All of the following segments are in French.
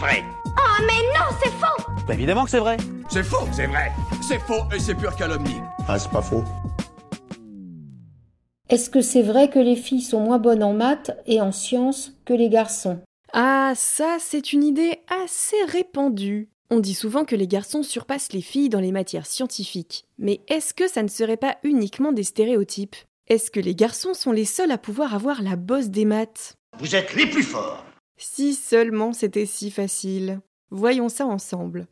vrai. Oh mais non, c'est faux Bah évidemment que c'est vrai. C'est faux, c'est vrai. C'est faux et c'est pure calomnie. Ah, c'est pas faux. Est-ce que c'est vrai que les filles sont moins bonnes en maths et en sciences que les garçons? Ah, ça, c'est une idée assez répandue. On dit souvent que les garçons surpassent les filles dans les matières scientifiques. Mais est-ce que ça ne serait pas uniquement des stéréotypes? Est-ce que les garçons sont les seuls à pouvoir avoir la bosse des maths? Vous êtes les plus forts. Si seulement c'était si facile. Voyons ça ensemble.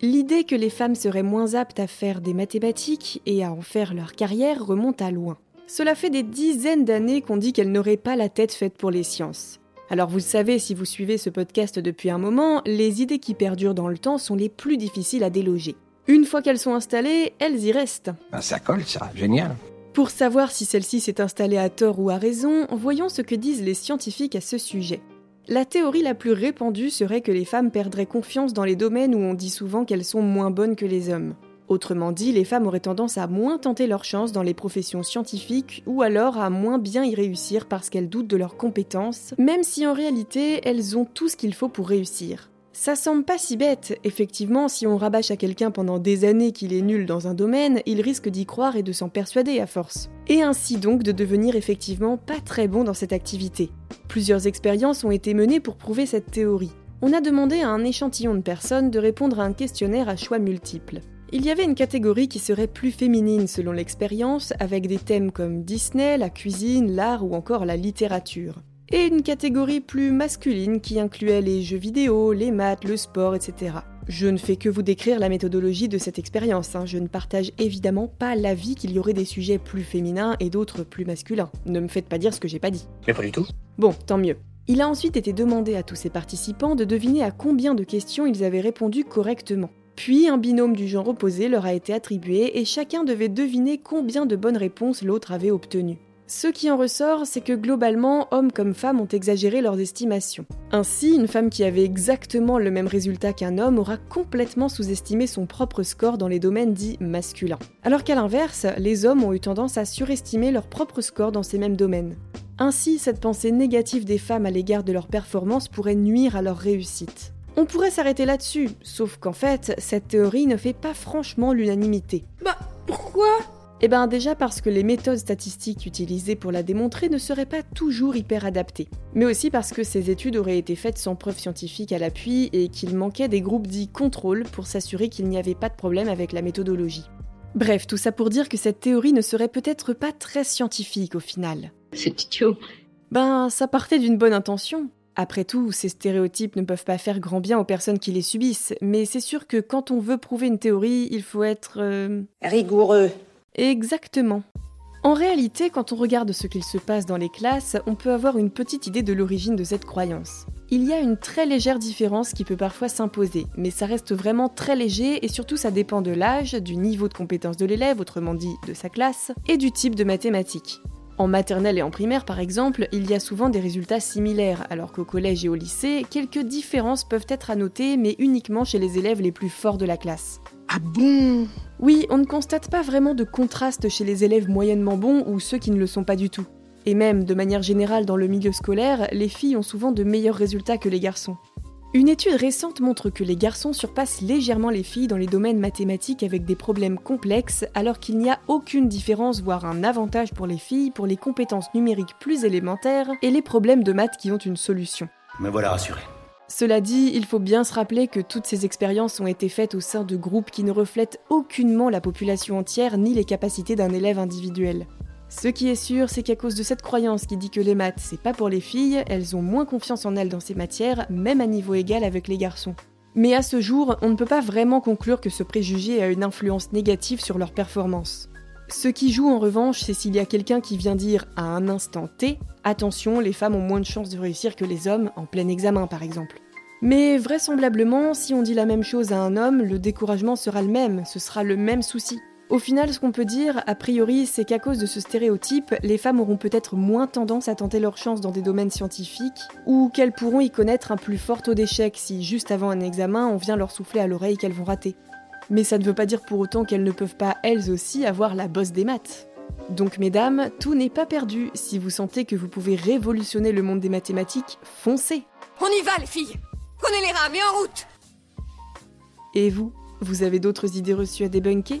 L'idée que les femmes seraient moins aptes à faire des mathématiques et à en faire leur carrière remonte à loin. Cela fait des dizaines d'années qu'on dit qu'elles n'auraient pas la tête faite pour les sciences. Alors vous le savez, si vous suivez ce podcast depuis un moment, les idées qui perdurent dans le temps sont les plus difficiles à déloger. Une fois qu'elles sont installées, elles y restent. Ben, ça colle, ça. Génial. Pour savoir si celle-ci s'est installée à tort ou à raison, voyons ce que disent les scientifiques à ce sujet. La théorie la plus répandue serait que les femmes perdraient confiance dans les domaines où on dit souvent qu'elles sont moins bonnes que les hommes. Autrement dit, les femmes auraient tendance à moins tenter leur chance dans les professions scientifiques ou alors à moins bien y réussir parce qu'elles doutent de leurs compétences, même si en réalité elles ont tout ce qu'il faut pour réussir. Ça semble pas si bête, effectivement, si on rabâche à quelqu'un pendant des années qu'il est nul dans un domaine, il risque d'y croire et de s'en persuader à force. Et ainsi donc de devenir effectivement pas très bon dans cette activité. Plusieurs expériences ont été menées pour prouver cette théorie. On a demandé à un échantillon de personnes de répondre à un questionnaire à choix multiples. Il y avait une catégorie qui serait plus féminine selon l'expérience, avec des thèmes comme Disney, la cuisine, l'art ou encore la littérature. Et une catégorie plus masculine qui incluait les jeux vidéo, les maths, le sport, etc. Je ne fais que vous décrire la méthodologie de cette expérience, hein. je ne partage évidemment pas l'avis qu'il y aurait des sujets plus féminins et d'autres plus masculins. Ne me faites pas dire ce que j'ai pas dit. Mais pas du tout. Bon, tant mieux. Il a ensuite été demandé à tous ces participants de deviner à combien de questions ils avaient répondu correctement. Puis un binôme du genre opposé leur a été attribué et chacun devait deviner combien de bonnes réponses l'autre avait obtenues. Ce qui en ressort, c'est que globalement, hommes comme femmes ont exagéré leurs estimations. Ainsi, une femme qui avait exactement le même résultat qu'un homme aura complètement sous-estimé son propre score dans les domaines dits masculins. Alors qu'à l'inverse, les hommes ont eu tendance à surestimer leur propre score dans ces mêmes domaines. Ainsi, cette pensée négative des femmes à l'égard de leur performance pourrait nuire à leur réussite. On pourrait s'arrêter là-dessus, sauf qu'en fait, cette théorie ne fait pas franchement l'unanimité. Bah, pourquoi? Eh ben déjà parce que les méthodes statistiques utilisées pour la démontrer ne seraient pas toujours hyper adaptées. Mais aussi parce que ces études auraient été faites sans preuve scientifique à l'appui et qu'il manquait des groupes dits contrôle pour s'assurer qu'il n'y avait pas de problème avec la méthodologie. Bref, tout ça pour dire que cette théorie ne serait peut-être pas très scientifique au final. C'est idiot. Ben, ça partait d'une bonne intention. Après tout, ces stéréotypes ne peuvent pas faire grand bien aux personnes qui les subissent, mais c'est sûr que quand on veut prouver une théorie, il faut être... euh, Rigoureux. Exactement. En réalité, quand on regarde ce qu'il se passe dans les classes, on peut avoir une petite idée de l'origine de cette croyance. Il y a une très légère différence qui peut parfois s'imposer, mais ça reste vraiment très léger et surtout ça dépend de l'âge, du niveau de compétence de l'élève, autrement dit de sa classe, et du type de mathématiques. En maternelle et en primaire, par exemple, il y a souvent des résultats similaires, alors qu'au collège et au lycée, quelques différences peuvent être à noter, mais uniquement chez les élèves les plus forts de la classe. Ah bon? Oui, on ne constate pas vraiment de contraste chez les élèves moyennement bons ou ceux qui ne le sont pas du tout. Et même, de manière générale, dans le milieu scolaire, les filles ont souvent de meilleurs résultats que les garçons. Une étude récente montre que les garçons surpassent légèrement les filles dans les domaines mathématiques avec des problèmes complexes, alors qu'il n'y a aucune différence, voire un avantage pour les filles pour les compétences numériques plus élémentaires et les problèmes de maths qui ont une solution. Me voilà rassuré. Cela dit, il faut bien se rappeler que toutes ces expériences ont été faites au sein de groupes qui ne reflètent aucunement la population entière ni les capacités d'un élève individuel. Ce qui est sûr, c'est qu'à cause de cette croyance qui dit que les maths, c'est pas pour les filles, elles ont moins confiance en elles dans ces matières, même à niveau égal avec les garçons. Mais à ce jour, on ne peut pas vraiment conclure que ce préjugé a une influence négative sur leur performance. Ce qui joue en revanche, c'est s'il y a quelqu'un qui vient dire à un instant T Attention, les femmes ont moins de chances de réussir que les hommes, en plein examen par exemple. Mais vraisemblablement, si on dit la même chose à un homme, le découragement sera le même, ce sera le même souci. Au final, ce qu'on peut dire, a priori, c'est qu'à cause de ce stéréotype, les femmes auront peut-être moins tendance à tenter leur chance dans des domaines scientifiques, ou qu'elles pourront y connaître un plus fort taux d'échec si, juste avant un examen, on vient leur souffler à l'oreille qu'elles vont rater. Mais ça ne veut pas dire pour autant qu'elles ne peuvent pas, elles aussi, avoir la bosse des maths. Donc mesdames, tout n'est pas perdu. Si vous sentez que vous pouvez révolutionner le monde des mathématiques, foncez On y va, les filles Prenez les rames et en route Et vous Vous avez d'autres idées reçues à débunker?